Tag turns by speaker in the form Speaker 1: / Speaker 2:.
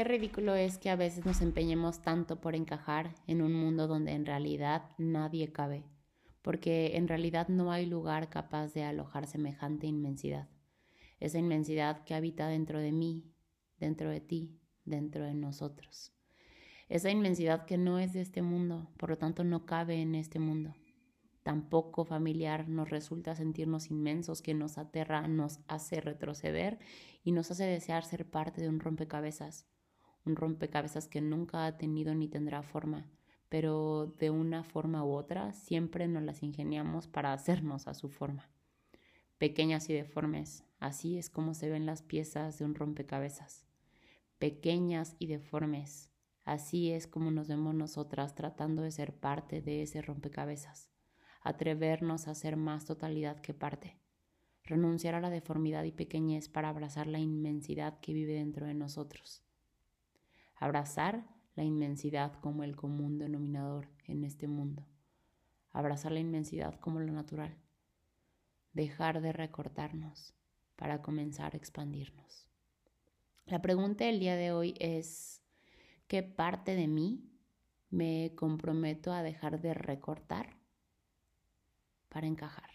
Speaker 1: Qué ridículo es que a veces nos empeñemos tanto por encajar en un mundo donde en realidad nadie cabe, porque en realidad no hay lugar capaz de alojar semejante inmensidad. Esa inmensidad que habita dentro de mí, dentro de ti, dentro de nosotros. Esa inmensidad que no es de este mundo, por lo tanto no cabe en este mundo. Tampoco familiar nos resulta sentirnos inmensos, que nos aterra, nos hace retroceder y nos hace desear ser parte de un rompecabezas un rompecabezas que nunca ha tenido ni tendrá forma, pero de una forma u otra siempre nos las ingeniamos para hacernos a su forma. Pequeñas y deformes, así es como se ven las piezas de un rompecabezas. Pequeñas y deformes, así es como nos vemos nosotras tratando de ser parte de ese rompecabezas. Atrevernos a ser más totalidad que parte. Renunciar a la deformidad y pequeñez para abrazar la inmensidad que vive dentro de nosotros abrazar la inmensidad como el común denominador en este mundo, abrazar la inmensidad como lo natural, dejar de recortarnos para comenzar a expandirnos. La pregunta del día de hoy es, ¿qué parte de mí me comprometo a dejar de recortar para encajar?